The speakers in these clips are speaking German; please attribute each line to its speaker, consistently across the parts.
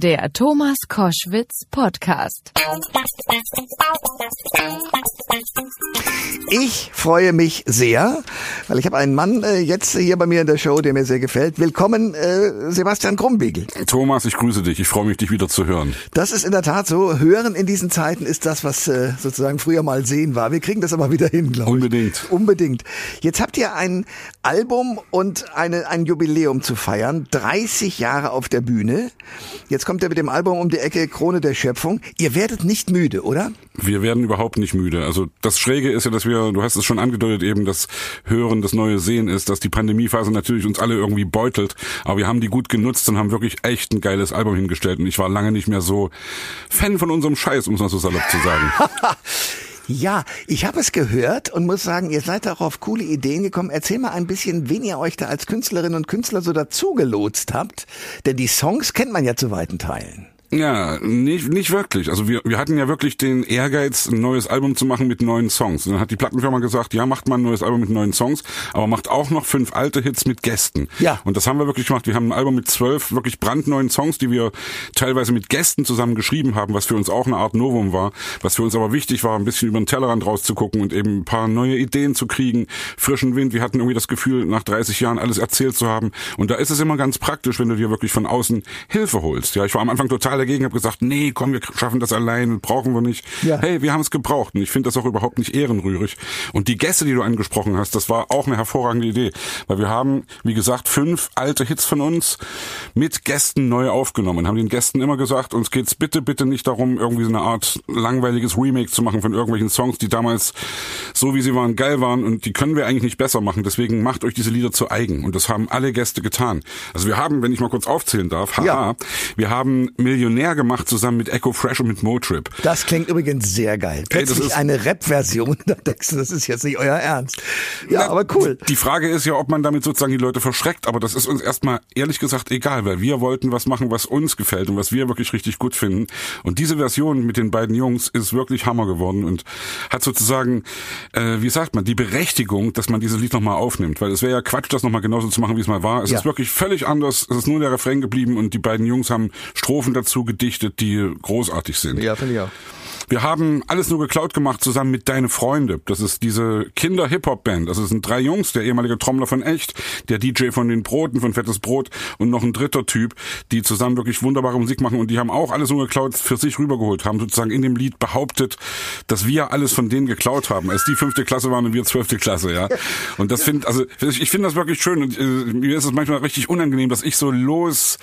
Speaker 1: Der Thomas Koschwitz Podcast.
Speaker 2: Ich freue mich sehr, weil ich habe einen Mann äh, jetzt hier bei mir in der Show, der mir sehr gefällt. Willkommen, äh, Sebastian Krumbiegel.
Speaker 3: Thomas, ich grüße dich. Ich freue mich, dich wieder zu hören.
Speaker 2: Das ist in der Tat so. Hören in diesen Zeiten ist das, was äh, sozusagen früher mal sehen war. Wir kriegen das aber wieder hin, glaube ich.
Speaker 3: Unbedingt.
Speaker 2: Unbedingt. Jetzt habt ihr ein Album und eine, ein Jubiläum zu feiern. 30 Jahre auf der Bühne. Jetzt kommt er mit dem Album um die Ecke Krone der Schöpfung. Ihr werdet nicht müde, oder?
Speaker 3: Wir werden überhaupt nicht müde. Also das Schräge ist ja, dass wir, du hast es schon angedeutet, eben das Hören, das neue Sehen ist, dass die Pandemiephase natürlich uns alle irgendwie beutelt. Aber wir haben die gut genutzt und haben wirklich echt ein geiles Album hingestellt. Und ich war lange nicht mehr so Fan von unserem Scheiß, um es mal so salopp zu sagen.
Speaker 2: Ja, ich habe es gehört und muss sagen, ihr seid auch auf coole Ideen gekommen. Erzähl mal ein bisschen, wen ihr euch da als Künstlerinnen und Künstler so dazugelotst habt. Denn die Songs kennt man ja zu weiten Teilen.
Speaker 3: Ja, nicht, nicht wirklich. Also wir, wir hatten ja wirklich den Ehrgeiz, ein neues Album zu machen mit neuen Songs. Und dann hat die Plattenfirma gesagt, ja, macht mal ein neues Album mit neuen Songs, aber macht auch noch fünf alte Hits mit Gästen.
Speaker 2: Ja.
Speaker 3: Und das haben wir wirklich gemacht. Wir haben ein Album mit zwölf wirklich brandneuen Songs, die wir teilweise mit Gästen zusammen geschrieben haben, was für uns auch eine Art Novum war. Was für uns aber wichtig war, ein bisschen über den Tellerrand rauszugucken und eben ein paar neue Ideen zu kriegen, frischen Wind. Wir hatten irgendwie das Gefühl, nach 30 Jahren alles erzählt zu haben. Und da ist es immer ganz praktisch, wenn du dir wirklich von außen Hilfe holst. Ja, ich war am Anfang total dagegen, habe gesagt, nee, komm, wir schaffen das allein, brauchen wir nicht.
Speaker 2: Ja.
Speaker 3: Hey, wir haben es gebraucht und ich finde das auch überhaupt nicht ehrenrührig. Und die Gäste, die du angesprochen hast, das war auch eine hervorragende Idee, weil wir haben, wie gesagt, fünf alte Hits von uns mit Gästen neu aufgenommen, haben den Gästen immer gesagt, uns geht's bitte, bitte nicht darum, irgendwie so eine Art langweiliges Remake zu machen von irgendwelchen Songs, die damals so wie sie waren geil waren und die können wir eigentlich nicht besser machen. Deswegen macht euch diese Lieder zu eigen und das haben alle Gäste getan. Also wir haben, wenn ich mal kurz aufzählen darf, haha,
Speaker 2: Ja.
Speaker 3: wir haben Millionär gemacht zusammen mit Echo Fresh und mit Motrip.
Speaker 2: Das klingt übrigens sehr geil.
Speaker 3: Ey, das
Speaker 2: Plötzlich
Speaker 3: ist-
Speaker 2: eine Rap-Version. Da denkst du, das ist jetzt nicht euer Ernst. Ja,
Speaker 3: Na,
Speaker 2: aber cool.
Speaker 3: Die Frage ist ja, ob man damit sozusagen die Leute verschreckt, aber das ist uns erstmal ehrlich gesagt egal, weil wir wollten was machen, was uns gefällt und was wir wirklich richtig gut finden. Und diese Version mit den beiden Jungs ist wirklich Hammer geworden und hat sozusagen, äh, wie sagt man, die Berechtigung, dass man dieses Lied nochmal aufnimmt. Weil es wäre ja Quatsch, das nochmal genauso zu machen, wie es mal war. Es
Speaker 2: Ja.
Speaker 3: ist wirklich völlig anders. Es ist nur der Refrain geblieben und die beiden Jungs haben Strophen dazu gedichtet, die großartig sind.
Speaker 2: Ja, finde ich auch.
Speaker 3: Wir haben alles nur geklaut gemacht zusammen mit Deine Freunde. Das ist diese Kinder-Hip-Hop-Band. Das sind drei Jungs, der ehemalige Trommler von Echt, der DJ von den Broten, von Fettes Brot und noch ein dritter Typ, die zusammen wirklich wunderbare Musik machen und die haben auch alles nur geklaut für sich rübergeholt, haben sozusagen in dem Lied behauptet, dass wir alles von denen geklaut haben, als die fünfte Klasse waren und wir zwölfte Klasse, ja. Und das finde, also ich finde das wirklich schön und äh, mir ist es manchmal richtig unangenehm, dass ich so los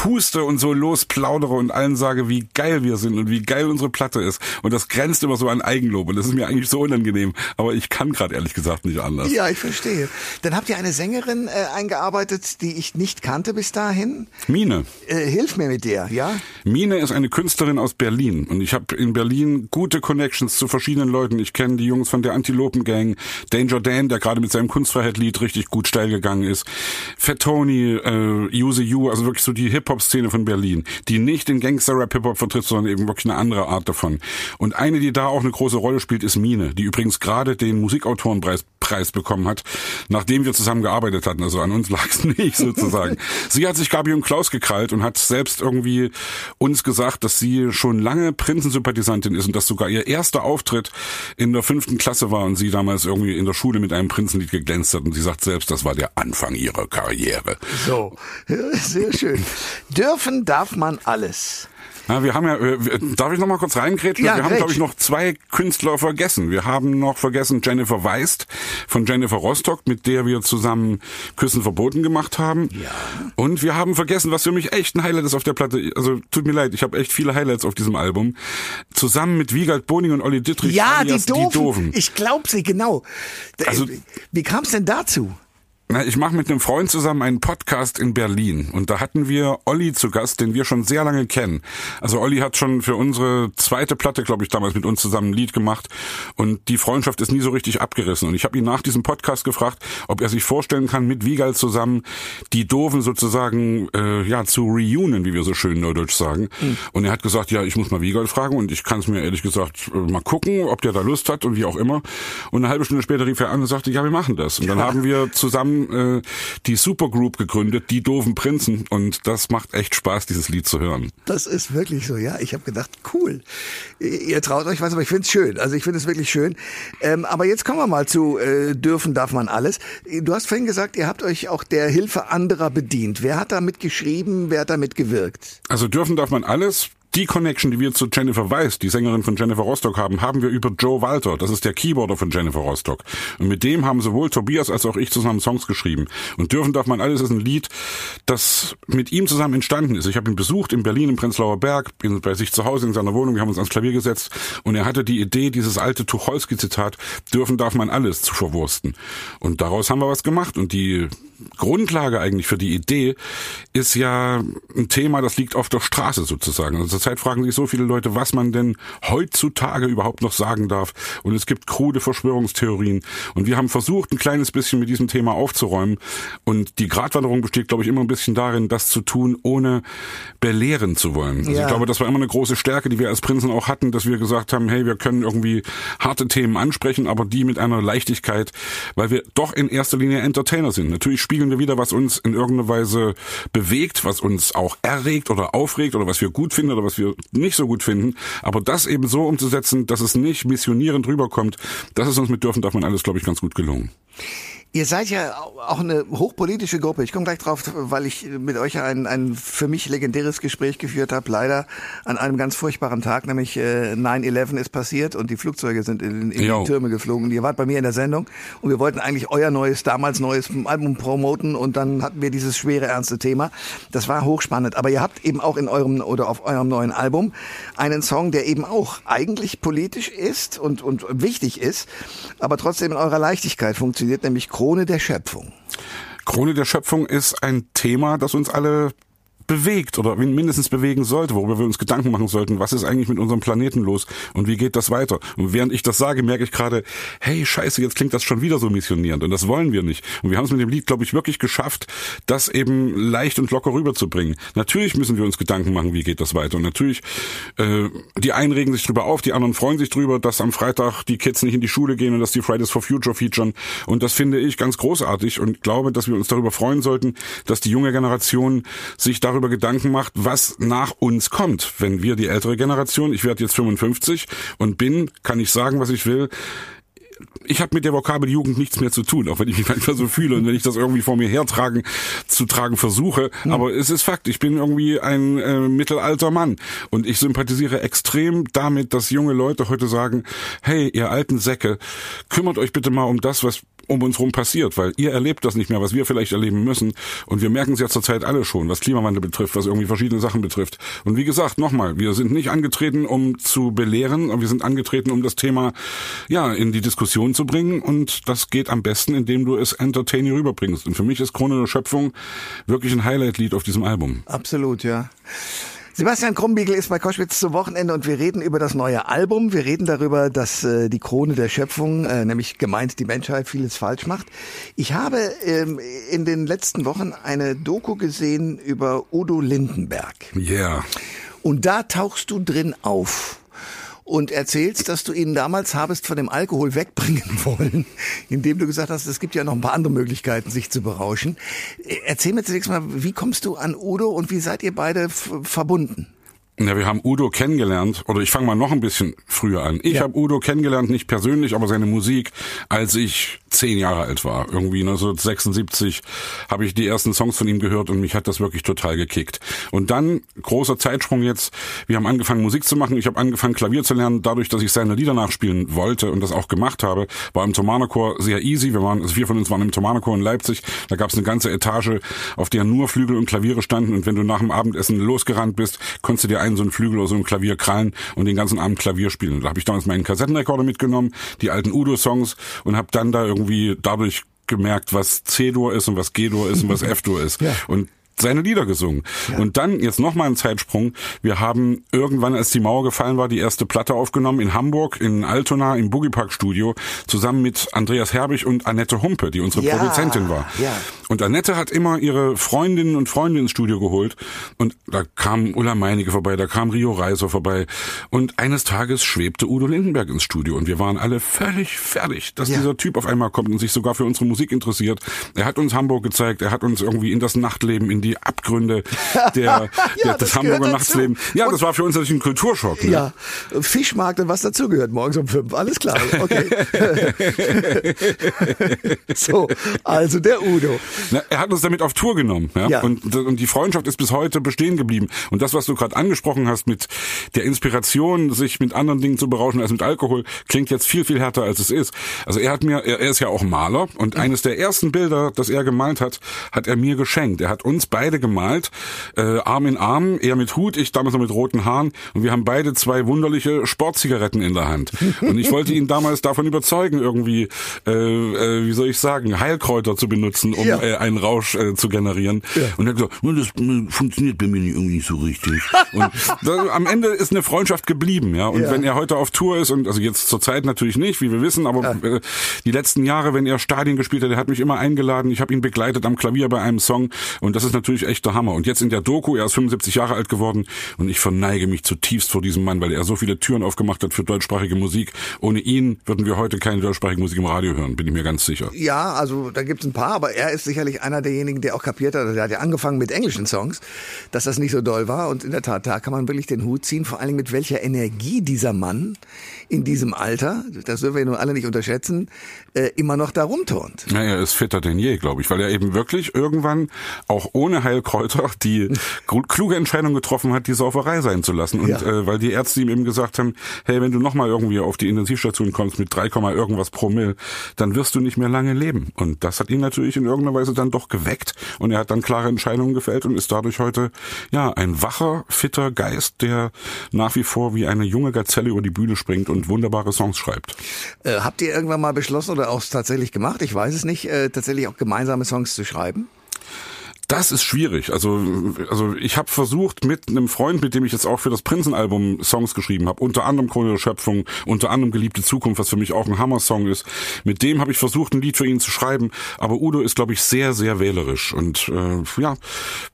Speaker 3: puste und so losplaudere und allen sage, wie geil wir sind und wie geil unsere Platte ist. Und das grenzt immer so an Eigenlob. Und das ist mir eigentlich so unangenehm. Aber ich kann gerade ehrlich gesagt nicht anders.
Speaker 2: Ja, ich verstehe. Dann habt ihr eine Sängerin äh, eingearbeitet, die ich nicht kannte bis dahin.
Speaker 3: Mine.
Speaker 2: Äh, hilf mir mit der, ja?
Speaker 3: Mine ist eine Künstlerin aus Berlin und ich habe in Berlin gute Connections zu verschiedenen Leuten. Ich kenne die Jungs von der Antilopen Gang, Danger Dan, der gerade mit seinem Kunstfreiheit-Lied richtig gut steil gegangen ist, Fat Tony, äh, Use You, also wirklich so die Hip-Hop-Szene von Berlin, die nicht den Gangster-Rap-Hip-Hop vertritt, sondern eben wirklich eine andere Art davon. Und eine, die da auch eine große Rolle spielt, ist Mine, die übrigens gerade den Musikautorenpreis Preis bekommen hat, nachdem wir zusammen gearbeitet hatten. Also an uns lag es nicht sozusagen. sie hat sich Gabi und Klaus gekrallt und hat selbst irgendwie uns gesagt, dass sie schon lange Prinzensympathisantin ist und dass sogar ihr erster Auftritt in der fünften Klasse war und sie damals irgendwie in der Schule mit einem Prinzenlied geglänzt hat. Und sie sagt selbst, das war der Anfang ihrer Karriere.
Speaker 2: So. Sehr schön. Dürfen darf man alles.
Speaker 3: Na, wir haben ja, äh, darf ich noch mal kurz reingrätschen?
Speaker 2: Ja,
Speaker 3: wir haben, glaube ich, noch zwei Künstler vergessen. Wir haben noch vergessen Jennifer Weist von Jennifer Rostock, mit der wir zusammen Küssen verboten gemacht haben.
Speaker 2: Ja.
Speaker 3: Und wir haben vergessen, was für mich echt ein Highlight ist auf der Platte. Also tut mir leid, ich habe echt viele Highlights auf diesem Album. Zusammen mit Wiegald Boning und Olli Dittrich.
Speaker 2: Ja, die
Speaker 3: alias
Speaker 2: doofen. Ich glaub sie, genau.
Speaker 3: Also-
Speaker 2: Wie kam es denn dazu?
Speaker 3: Na, ich mache mit einem Freund zusammen einen Podcast in Berlin und da hatten wir Olli zu Gast, den wir schon sehr lange kennen. Also Olli hat schon für unsere zweite Platte, glaube ich, damals mit uns zusammen ein Lied gemacht und die Freundschaft ist nie so richtig abgerissen. Und ich habe ihn nach diesem Podcast gefragt, ob er sich vorstellen kann, mit Wiegald zusammen die Doofen sozusagen äh, ja zu reunion, wie wir so schön neudeutsch sagen. Und er hat gesagt, ja, ich muss mal Wiegald fragen und ich kann es mir ehrlich gesagt äh, mal gucken, ob der da Lust hat und wie auch immer. Und eine halbe Stunde später rief er an und sagte, ja, wir machen das. Und dann haben wir zusammen äh, die Supergroup gegründet, die doofen Prinzen. Und das macht echt Spaß, dieses Lied zu hören.
Speaker 2: Das ist wirklich so, ja. Ich habe gedacht, cool. Ihr traut euch was, aber ich finde es schön. Also ich finde es wirklich schön. Ähm, aber jetzt kommen wir mal zu äh, dürfen darf man alles. Du hast vorhin gesagt, ihr habt euch auch der Hilfe anderer bedient. Wer hat damit geschrieben? Wer hat damit gewirkt?
Speaker 3: Also dürfen darf man alles die Connection, die wir zu Jennifer Weiss, die Sängerin von Jennifer Rostock haben, haben wir über Joe Walter. Das ist der Keyboarder von Jennifer Rostock. Und mit dem haben sowohl Tobias als auch ich zusammen Songs geschrieben. Und dürfen darf man alles ist ein Lied, das mit ihm zusammen entstanden ist. Ich habe ihn besucht in Berlin im Prenzlauer Berg, bin bei sich zu Hause in seiner Wohnung. Wir haben uns ans Klavier gesetzt und er hatte die Idee, dieses alte Tucholsky-Zitat, dürfen darf man alles zu verwursten. Und daraus haben wir was gemacht. Und die Grundlage eigentlich für die Idee ist ja ein Thema, das liegt auf der Straße sozusagen. Also zurzeit fragen sich so viele Leute, was man denn heutzutage überhaupt noch sagen darf. Und es gibt krude Verschwörungstheorien. Und wir haben versucht, ein kleines bisschen mit diesem Thema aufzuräumen. Und die Gratwanderung besteht, glaube ich, immer ein bisschen darin, das zu tun, ohne belehren zu wollen. Also ja. ich glaube, das war immer eine große Stärke, die wir als Prinzen auch hatten, dass wir gesagt haben, hey, wir können irgendwie harte Themen ansprechen, aber die mit einer Leichtigkeit, weil wir doch in erster Linie Entertainer sind. Natürlich spiegeln wir wieder, was uns in irgendeiner Weise bewegt, was uns auch erregt oder aufregt oder was wir gut finden oder was wir nicht so gut finden. Aber das eben so umzusetzen, dass es nicht missionierend rüberkommt, das ist uns mit Dürfen darf man alles, glaube ich, ganz gut gelungen.
Speaker 2: Ihr seid ja auch eine hochpolitische Gruppe. Ich komme gleich drauf, weil ich mit euch ein, ein für mich legendäres Gespräch geführt habe. Leider an einem ganz furchtbaren Tag, nämlich äh, 9-11 ist passiert und die Flugzeuge sind in, in die Türme geflogen. Ihr wart bei mir in der Sendung und wir wollten eigentlich euer neues, damals neues Album promoten und dann hatten wir dieses schwere, ernste Thema. Das war hochspannend. Aber ihr habt eben auch in eurem oder auf eurem neuen Album einen Song, der eben auch eigentlich politisch ist und, und wichtig ist, aber trotzdem in eurer Leichtigkeit funktioniert, nämlich Krone der Schöpfung.
Speaker 3: Krone der Schöpfung ist ein Thema, das uns alle bewegt oder mindestens bewegen sollte, worüber wir uns Gedanken machen sollten, was ist eigentlich mit unserem Planeten los und wie geht das weiter? Und während ich das sage, merke ich gerade, hey, scheiße, jetzt klingt das schon wieder so missionierend und das wollen wir nicht. Und wir haben es mit dem Lied, glaube ich, wirklich geschafft, das eben leicht und locker rüberzubringen. Natürlich müssen wir uns Gedanken machen, wie geht das weiter. Und natürlich, äh, die einen regen sich drüber auf, die anderen freuen sich drüber, dass am Freitag die Kids nicht in die Schule gehen und dass die Fridays for Future featuren. Und das finde ich ganz großartig und glaube, dass wir uns darüber freuen sollten, dass die junge Generation sich darüber darüber Gedanken macht, was nach uns kommt. Wenn wir die ältere Generation, ich werde jetzt 55 und bin, kann ich sagen, was ich will, ich habe mit der Vokabel Jugend nichts mehr zu tun, auch wenn ich mich manchmal so fühle und wenn ich das irgendwie vor mir hertragen zu tragen versuche. Hm. Aber es ist Fakt, ich bin irgendwie ein äh, mittelalter Mann und ich sympathisiere extrem damit, dass junge Leute heute sagen, hey, ihr alten Säcke, kümmert euch bitte mal um das, was um uns rum passiert, weil ihr erlebt das nicht mehr, was wir vielleicht erleben müssen. Und wir merken es ja zurzeit alle schon, was Klimawandel betrifft, was irgendwie verschiedene Sachen betrifft. Und wie gesagt, nochmal, wir sind nicht angetreten, um zu belehren, wir sind angetreten, um das Thema ja in die Diskussion zu bringen. Und das geht am besten, indem du es entertaining rüberbringst. Und für mich ist Krone der Schöpfung wirklich ein Highlight-Lied auf diesem Album.
Speaker 2: Absolut, ja. Sebastian Krumbiegel ist bei Koschwitz zum Wochenende und wir reden über das neue Album. Wir reden darüber, dass äh, die Krone der Schöpfung, äh, nämlich gemeint die Menschheit, vieles falsch macht. Ich habe ähm, in den letzten Wochen eine Doku gesehen über Udo Lindenberg.
Speaker 3: Ja. Yeah.
Speaker 2: Und da tauchst du drin auf und erzählst, dass du ihn damals habest von dem Alkohol wegbringen wollen, indem du gesagt hast, es gibt ja noch ein paar andere Möglichkeiten, sich zu berauschen. Erzähl mir zunächst mal, wie kommst du an Udo und wie seid ihr beide verbunden?
Speaker 3: Ja, wir haben Udo kennengelernt, oder ich fange mal noch ein bisschen früher an. Ich ja. habe Udo kennengelernt, nicht persönlich, aber seine Musik, als ich zehn Jahre alt war. Irgendwie 1976 habe ich die ersten Songs von ihm gehört und mich hat das wirklich total gekickt. Und dann, großer Zeitsprung jetzt, wir haben angefangen Musik zu machen, ich habe angefangen Klavier zu lernen, dadurch, dass ich seine Lieder nachspielen wollte und das auch gemacht habe, war im Thomanerchor sehr easy. Wir waren, also vier von uns waren im Thomanerchor in Leipzig, da gab es eine ganze Etage, auf der nur Flügel und Klaviere standen und wenn du nach dem Abendessen losgerannt bist, konntest du dir einen so einen Flügel oder so ein Klavier krallen und den ganzen Abend Klavier spielen. Da habe ich damals meinen Kassettenrekorder mitgenommen, die alten Udo-Songs und habe dann da irgendwie dadurch gemerkt, was C-Dur ist und was G-Dur ist und was F-Dur ist. Ja. Und seine Lieder gesungen. Ja. Und dann jetzt nochmal ein Zeitsprung. Wir haben irgendwann, als die Mauer gefallen war, die erste Platte aufgenommen in Hamburg, in Altona, im Boogie Park Studio, zusammen mit Andreas Herbig und Annette Humpe, die unsere ja. Produzentin war. Ja. Und Annette hat immer ihre Freundinnen und Freunde ins Studio geholt und da kam Ulla Meinecke vorbei, da kam Rio Reiser vorbei und eines Tages schwebte Udo Lindenberg ins Studio und wir waren alle völlig fertig, dass ja. dieser Typ auf einmal kommt und sich sogar für unsere Musik interessiert. Er hat uns Hamburg gezeigt, er hat uns irgendwie in das Nachtleben, in die Abgründe der, ja, der des Hamburger Nachtslebens. Ja, und das war für uns natürlich ein Kulturschock.
Speaker 2: Ne? Ja, Fischmarkt und was dazugehört morgens um fünf, alles klar. Okay. so, also der Udo.
Speaker 3: Na, er hat uns damit auf Tour genommen. Ja? ja. Und, und die Freundschaft ist bis heute bestehen geblieben. Und das, was du gerade angesprochen hast mit der Inspiration, sich mit anderen Dingen zu berauschen als mit Alkohol, klingt jetzt viel, viel härter, als es ist. Also er hat mir, er, er ist ja auch Maler und mhm. eines der ersten Bilder, das er gemalt hat, hat er mir geschenkt. Er hat uns beide gemalt, äh, Arm in Arm, er mit Hut, ich damals noch mit roten Haaren und wir haben beide zwei wunderliche Sportzigaretten in der Hand. Und ich wollte ihn damals davon überzeugen, irgendwie, äh, äh, wie soll ich sagen, Heilkräuter zu benutzen, um ja. äh, einen Rausch äh, zu generieren. Ja. Und er hat gesagt, das funktioniert bei mir irgendwie nicht so richtig. und da, am Ende ist eine Freundschaft geblieben, ja. Und ja. wenn er heute auf Tour ist und also jetzt zur Zeit natürlich nicht, wie wir wissen, aber äh, die letzten Jahre, wenn er Stadien gespielt hat, er hat mich immer eingeladen. Ich habe ihn begleitet am Klavier bei einem Song und das ist natürlich echt der Hammer. Und jetzt in der Doku, er ist 75 Jahre alt geworden und ich verneige mich zutiefst vor diesem Mann, weil er so viele Türen aufgemacht hat für deutschsprachige Musik. Ohne ihn würden wir heute keine deutschsprachige Musik im Radio hören, bin ich mir ganz sicher.
Speaker 2: Ja, also da gibt es ein paar, aber er ist sicherlich einer derjenigen, der auch kapiert hat, der hat ja angefangen mit englischen Songs, dass das nicht so doll war und in der Tat, da kann man wirklich den Hut ziehen, vor allem mit welcher Energie dieser Mann in diesem Alter, das dürfen wir nun alle nicht unterschätzen, äh, immer noch da rumturnt.
Speaker 3: Ja, er ist fitter denn je, glaube ich, weil er eben wirklich irgendwann auch ohne Heilkräuter die kluge Entscheidung getroffen hat, die Sauferei sein zu lassen. Und ja. äh, weil die Ärzte ihm eben gesagt haben, hey, wenn du nochmal irgendwie auf die Intensivstation kommst mit 3, irgendwas pro Mill, dann wirst du nicht mehr lange leben. Und das hat ihn natürlich in irgendeiner Weise dann doch geweckt und er hat dann klare Entscheidungen gefällt und ist dadurch heute ja ein wacher, fitter Geist, der nach wie vor wie eine junge Gazelle über die Bühne springt und wunderbare Songs schreibt.
Speaker 2: Äh, habt ihr irgendwann mal beschlossen oder auch tatsächlich gemacht, ich weiß es nicht, äh, tatsächlich auch gemeinsame Songs zu schreiben?
Speaker 3: Das ist schwierig. Also, also ich habe versucht mit einem Freund, mit dem ich jetzt auch für das Prinzenalbum Songs geschrieben habe, unter anderem Krone der Schöpfung, unter anderem Geliebte Zukunft, was für mich auch ein Hammer-Song ist. Mit dem habe ich versucht, ein Lied für ihn zu schreiben. Aber Udo ist, glaube ich, sehr, sehr wählerisch. Und äh, ja,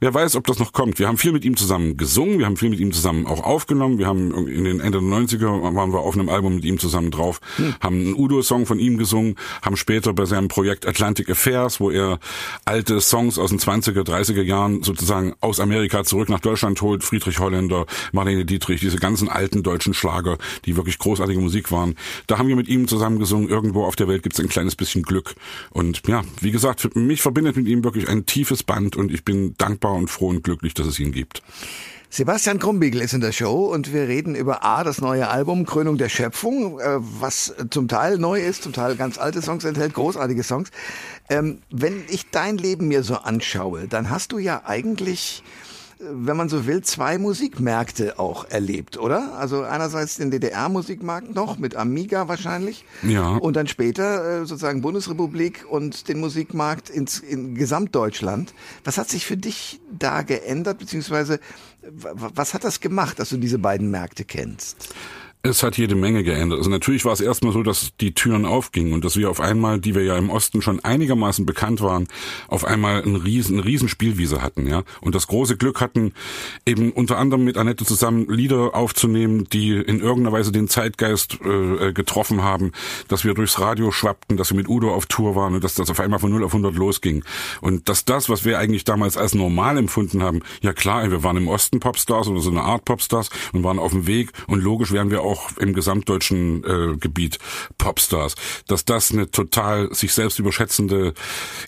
Speaker 3: wer weiß, ob das noch kommt. Wir haben viel mit ihm zusammen gesungen, wir haben viel mit ihm zusammen auch aufgenommen. Wir haben in den Ende der 90er waren wir auf einem Album mit ihm zusammen drauf, hm. haben einen Udo-Song von ihm gesungen, haben später bei seinem Projekt Atlantic Affairs, wo er alte Songs aus den 20er 30er Jahren sozusagen aus Amerika zurück nach Deutschland holt. Friedrich Holländer, Marlene Dietrich, diese ganzen alten deutschen Schlager, die wirklich großartige Musik waren. Da haben wir mit ihm zusammen gesungen. Irgendwo auf der Welt gibt es ein kleines bisschen Glück. Und ja, wie gesagt, mich verbindet mit ihm wirklich ein tiefes Band und ich bin dankbar und froh und glücklich, dass es ihn gibt.
Speaker 2: Sebastian Krumbiegel ist in der Show und wir reden über A, das neue Album Krönung der Schöpfung, äh, was zum Teil neu ist, zum Teil ganz alte Songs enthält, großartige Songs. Ähm, wenn ich dein Leben mir so anschaue, dann hast du ja eigentlich wenn man so will, zwei Musikmärkte auch erlebt, oder? Also einerseits den DDR-Musikmarkt noch mit Amiga wahrscheinlich.
Speaker 3: Ja.
Speaker 2: Und dann später äh, sozusagen Bundesrepublik und den Musikmarkt ins, in Gesamtdeutschland. Was hat sich für dich da geändert, beziehungsweise was hat das gemacht, dass du diese beiden Märkte kennst?
Speaker 3: Es hat jede Menge geändert. Also natürlich war es erstmal so, dass die Türen aufgingen und dass wir auf einmal, die wir ja im Osten schon einigermaßen bekannt waren, auf einmal ein riesen, eine riesen Spielwiese hatten, ja. Und das große Glück hatten, eben unter anderem mit Annette zusammen Lieder aufzunehmen, die in irgendeiner Weise den Zeitgeist äh, getroffen haben, dass wir durchs Radio schwappten, dass wir mit Udo auf Tour waren und dass das auf einmal von 0 auf 100 losging. Und dass das, was wir eigentlich damals als normal empfunden haben, ja klar, wir waren im Osten Popstars oder so eine Art Popstars und waren auf dem Weg und logisch wären wir auch auch im gesamtdeutschen äh, Gebiet Popstars, dass das eine total sich selbst überschätzende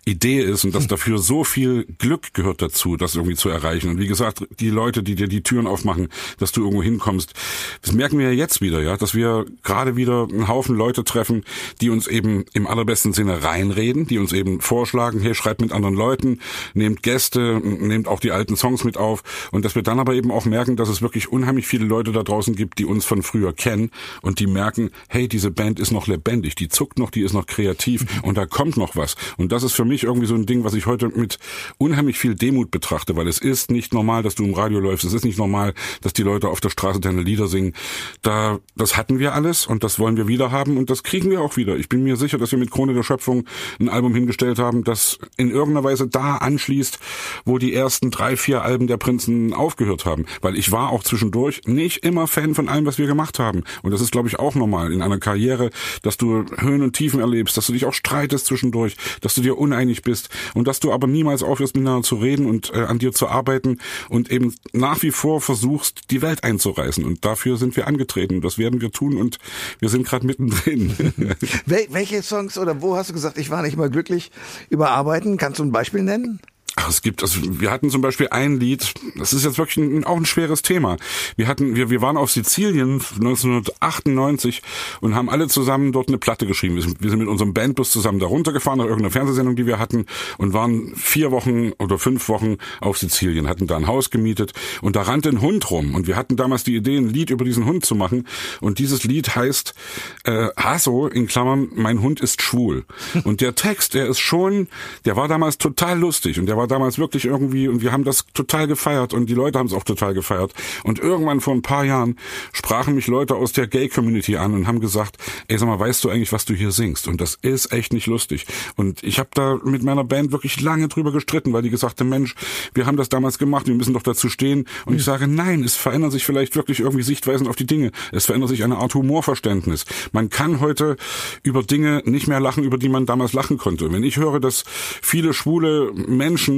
Speaker 3: Idee ist und dass hm. dafür so viel Glück gehört dazu, das irgendwie zu erreichen. Und wie gesagt, die Leute, die dir die Türen aufmachen, dass du irgendwo hinkommst, das merken wir ja jetzt wieder, ja, dass wir gerade wieder einen Haufen Leute treffen, die uns eben im allerbesten Sinne reinreden, die uns eben vorschlagen, hey, schreibt mit anderen Leuten, nehmt Gäste, nehmt auch die alten Songs mit auf und dass wir dann aber eben auch merken, dass es wirklich unheimlich viele Leute da draußen gibt, die uns von früher kennen und die merken, hey, diese Band ist noch lebendig, die zuckt noch, die ist noch kreativ und da kommt noch was. Und das ist für mich irgendwie so ein Ding, was ich heute mit unheimlich viel Demut betrachte, weil es ist nicht normal, dass du im Radio läufst, es ist nicht normal, dass die Leute auf der Straße deine Lieder singen. Da, das hatten wir alles und das wollen wir wieder haben und das kriegen wir auch wieder. Ich bin mir sicher, dass wir mit Krone der Schöpfung ein Album hingestellt haben, das in irgendeiner Weise da anschließt, wo die ersten drei, vier Alben der Prinzen aufgehört haben. Weil ich war auch zwischendurch nicht immer Fan von allem, was wir gemacht haben. Und das ist, glaube ich, auch normal in einer Karriere, dass du Höhen und Tiefen erlebst, dass du dich auch streitest zwischendurch, dass du dir uneinig bist und dass du aber niemals aufhörst, miteinander zu reden und äh, an dir zu arbeiten und eben nach wie vor versuchst, die Welt einzureißen. Und dafür sind wir angetreten. Das werden wir tun und wir sind gerade mittendrin.
Speaker 2: Wel welche Songs oder wo hast du gesagt, ich war nicht mal glücklich überarbeiten? Kannst du ein Beispiel nennen?
Speaker 3: Ach, es gibt, also wir hatten zum Beispiel ein Lied, das ist jetzt wirklich ein, auch ein schweres Thema. Wir hatten, wir, wir waren auf Sizilien 1998 und haben alle zusammen dort eine Platte geschrieben. Wir sind, wir sind mit unserem Bandbus zusammen da runtergefahren nach irgendeiner Fernsehsendung, die wir hatten und waren vier Wochen oder fünf Wochen auf Sizilien, hatten da ein Haus gemietet und da rannte ein Hund rum und wir hatten damals die Idee, ein Lied über diesen Hund zu machen und dieses Lied heißt äh, Hasso in Klammern, mein Hund ist schwul. Und der Text, der ist schon, der war damals total lustig und der war damals wirklich irgendwie und wir haben das total gefeiert und die Leute haben es auch total gefeiert. Und irgendwann vor ein paar Jahren sprachen mich Leute aus der Gay-Community an und haben gesagt, ey, sag mal, weißt du eigentlich, was du hier singst? Und das ist echt nicht lustig. Und ich habe da mit meiner Band wirklich lange drüber gestritten, weil die gesagt haben, Mensch, wir haben das damals gemacht, wir müssen doch dazu stehen. Und ich sage, nein, es verändern sich vielleicht wirklich irgendwie Sichtweisen auf die Dinge. Es verändert sich eine Art Humorverständnis. Man kann heute über Dinge nicht mehr lachen, über die man damals lachen konnte. Wenn ich höre, dass viele schwule Menschen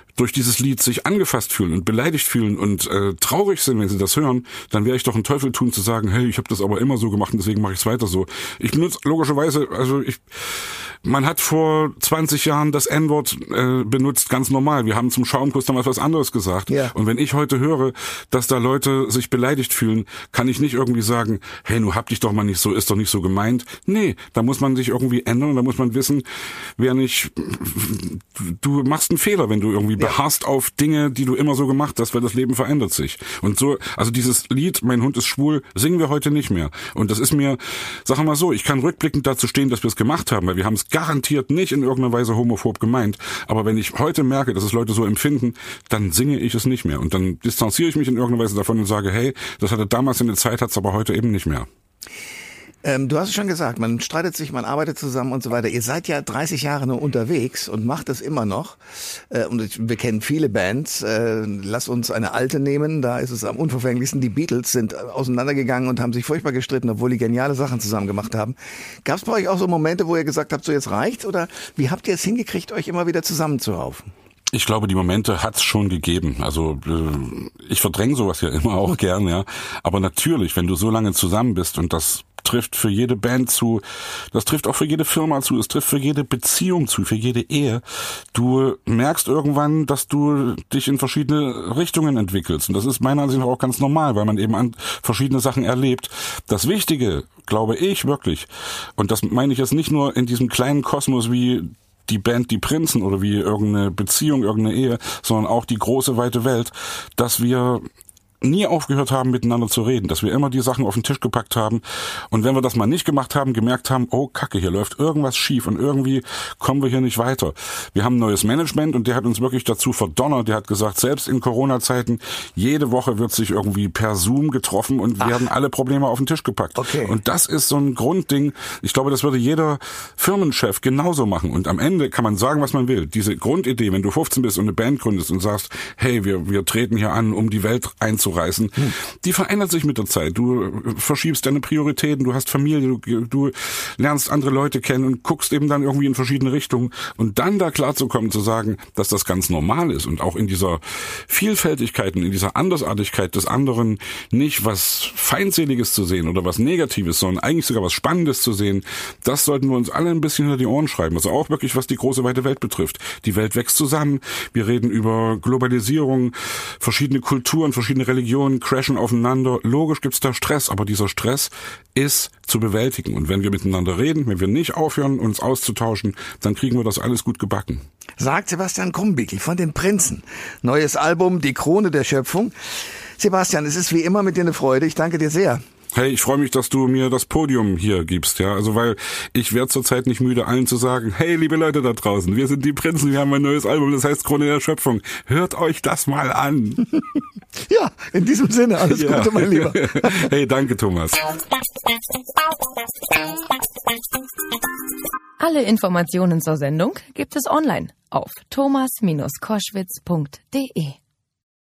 Speaker 3: durch dieses Lied sich angefasst fühlen und beleidigt fühlen und äh, traurig sind, wenn sie das hören, dann wäre ich doch ein Teufel tun zu sagen, hey, ich habe das aber immer so gemacht und deswegen mache ich es weiter so. Ich benutze logischerweise, also ich man hat vor 20 Jahren das N-Wort äh, benutzt, ganz normal. Wir haben zum Schaumkuss damals was anderes gesagt. Ja. Und wenn ich heute höre, dass da Leute sich beleidigt fühlen, kann ich nicht irgendwie sagen, hey, nu hab dich doch mal nicht so, ist doch nicht so gemeint. Nee, da muss man sich irgendwie ändern da muss man wissen, wer nicht, du machst einen Fehler, wenn du irgendwie. Beharrst auf Dinge, die du immer so gemacht hast, weil das Leben verändert sich. Und so, also dieses Lied, mein Hund ist schwul, singen wir heute nicht mehr. Und das ist mir, sag mal so, ich kann rückblickend dazu stehen, dass wir es gemacht haben, weil wir haben es garantiert nicht in irgendeiner Weise homophob gemeint. Aber wenn ich heute merke, dass es Leute so empfinden, dann singe ich es nicht mehr. Und dann distanziere ich mich in irgendeiner Weise davon und sage, hey, das hatte damals eine Zeit, hat es aber heute eben nicht mehr.
Speaker 2: Ähm, du hast es schon gesagt, man streitet sich, man arbeitet zusammen und so weiter. Ihr seid ja 30 Jahre nur unterwegs und macht es immer noch. Äh, und wir kennen viele Bands. Äh, lass uns eine alte nehmen, da ist es am unverfänglichsten. Die Beatles sind auseinandergegangen und haben sich furchtbar gestritten, obwohl die geniale Sachen zusammen gemacht haben. Gab es bei euch auch so Momente, wo ihr gesagt habt, so jetzt reicht's? Oder wie habt ihr es hingekriegt, euch immer wieder zusammenzuhaufen?
Speaker 3: Ich glaube, die Momente hat's schon gegeben. Also äh, ich verdränge sowas ja immer auch gern, ja. Aber natürlich, wenn du so lange zusammen bist und das trifft für jede Band zu, das trifft auch für jede Firma zu, es trifft für jede Beziehung zu, für jede Ehe. Du merkst irgendwann, dass du dich in verschiedene Richtungen entwickelst. Und das ist meiner Ansicht nach auch ganz normal, weil man eben an verschiedene Sachen erlebt. Das Wichtige, glaube ich wirklich, und das meine ich jetzt nicht nur in diesem kleinen Kosmos wie die Band Die Prinzen oder wie irgendeine Beziehung, irgendeine Ehe, sondern auch die große weite Welt, dass wir nie aufgehört haben, miteinander zu reden, dass wir immer die Sachen auf den Tisch gepackt haben und wenn wir das mal nicht gemacht haben, gemerkt haben, oh Kacke, hier läuft irgendwas schief und irgendwie kommen wir hier nicht weiter. Wir haben ein neues Management und der hat uns wirklich dazu verdonnert, der hat gesagt, selbst in Corona-Zeiten, jede Woche wird sich irgendwie per Zoom getroffen und Ach. werden alle Probleme auf den Tisch gepackt. Okay. Und das ist so ein Grundding, ich glaube, das würde jeder Firmenchef genauso machen und am Ende kann man sagen, was man will. Diese Grundidee, wenn du 15 bist und eine Band gründest und sagst, hey, wir, wir treten hier an, um die Welt einzureißen, einzureißen, hm. die verändert sich mit der Zeit. Du verschiebst deine Prioritäten, du hast Familie, du, du lernst andere Leute kennen und guckst eben dann irgendwie in verschiedene Richtungen. Und dann da klarzukommen, zu sagen, dass das ganz normal ist und auch in dieser Vielfältigkeit in dieser Andersartigkeit des anderen nicht was Feindseliges zu sehen oder was Negatives, sondern eigentlich sogar was Spannendes zu sehen, das sollten wir uns alle ein bisschen hinter die Ohren schreiben. Also auch wirklich, was die große weite Welt betrifft. Die Welt wächst zusammen. Wir reden über Globalisierung, verschiedene Kulturen, verschiedene Religionen, Religionen crashen aufeinander. Logisch gibt's da Stress, aber dieser Stress ist zu bewältigen. Und wenn wir miteinander reden, wenn wir nicht aufhören, uns auszutauschen, dann kriegen wir das alles gut gebacken.
Speaker 2: Sagt Sebastian Krumbickel von den Prinzen. Neues Album, Die Krone der Schöpfung. Sebastian, es ist wie immer mit dir eine Freude. Ich danke dir sehr.
Speaker 3: Hey, ich freue mich, dass du mir das Podium hier gibst, ja. Also weil ich werde zurzeit nicht müde, allen zu sagen, hey, liebe Leute da draußen, wir sind die Prinzen, wir haben ein neues Album, das heißt Krone der Schöpfung. Hört euch das mal an.
Speaker 2: ja, in diesem Sinne, alles ja. Gute, mein Lieber.
Speaker 3: hey, danke, Thomas.
Speaker 1: Alle Informationen zur Sendung gibt es online auf thomas-koschwitz.de.